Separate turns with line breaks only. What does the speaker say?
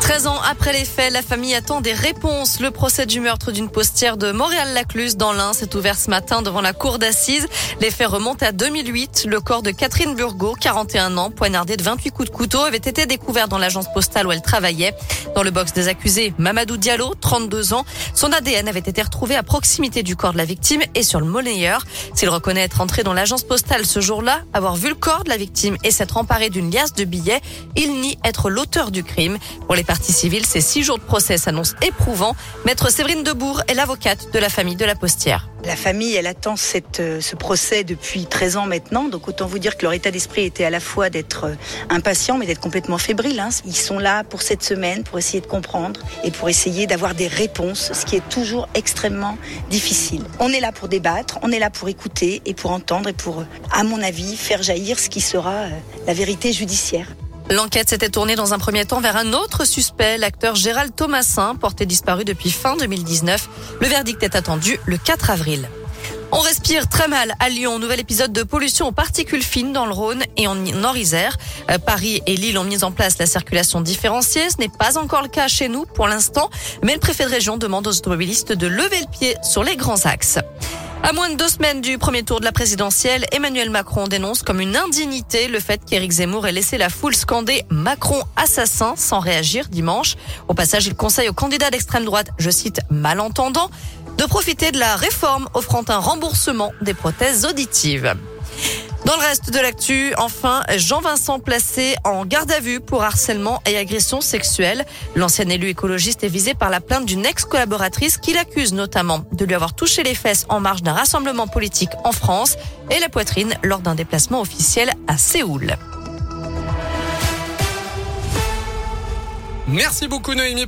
13 ans après les faits, la famille attend des réponses. Le procès du meurtre d'une postière de Montréal-Lacluse dans l'Ain s'est ouvert ce matin devant la cour d'assises. Les faits remontent à 2008. Le corps de Catherine Burgot, 41 ans, poignardée de 28 coups de couteau, avait été découvert dans l'agence postale où elle travaillait. Dans le box des accusés, Mamadou Diallo, 32 ans, son ADN avait été retrouvé à proximité du corps de la victime et sur le monnayeur. S'il reconnaît être entré dans l'agence postale ce jour-là, avoir vu le corps de la victime et s'être emparé d'une liasse de billets, il nie être l'auteur du crime. Pour les parties civiles, ces six jours de procès s'annoncent éprouvants. Maître Séverine Debourg est l'avocate de la famille de la postière.
La famille, elle attend euh, ce procès depuis 13 ans maintenant, donc autant vous dire que leur état d'esprit était à la fois d'être euh, impatient mais d'être complètement fébrile. Hein. Ils sont là pour cette semaine, pour essayer de comprendre et pour essayer d'avoir des réponses, ce qui est toujours extrêmement difficile. On est là pour débattre, on est là pour écouter et pour entendre et pour, à mon avis, faire jaillir ce qui sera euh, la vérité judiciaire.
L'enquête s'était tournée dans un premier temps vers un autre suspect, l'acteur Gérald Thomasin, porté disparu depuis fin 2019. Le verdict est attendu le 4 avril. On respire très mal à Lyon. Nouvel épisode de pollution aux particules fines dans le Rhône et en Nord-Isère. Euh, Paris et Lille ont mis en place la circulation différenciée. Ce n'est pas encore le cas chez nous pour l'instant, mais le préfet de région demande aux automobilistes de lever le pied sur les grands axes. À moins de deux semaines du premier tour de la présidentielle, Emmanuel Macron dénonce comme une indignité le fait qu'Éric Zemmour ait laissé la foule scander Macron assassin sans réagir dimanche. Au passage, il conseille aux candidats d'extrême droite, je cite, malentendant, de profiter de la réforme offrant un remboursement des prothèses auditives. Dans le reste de l'actu, enfin, Jean-Vincent placé en garde à vue pour harcèlement et agression sexuelle. L'ancien élu écologiste est visé par la plainte d'une ex-collaboratrice qui l'accuse notamment de lui avoir touché les fesses en marge d'un rassemblement politique en France et la poitrine lors d'un déplacement officiel à Séoul.
Merci beaucoup Noémie.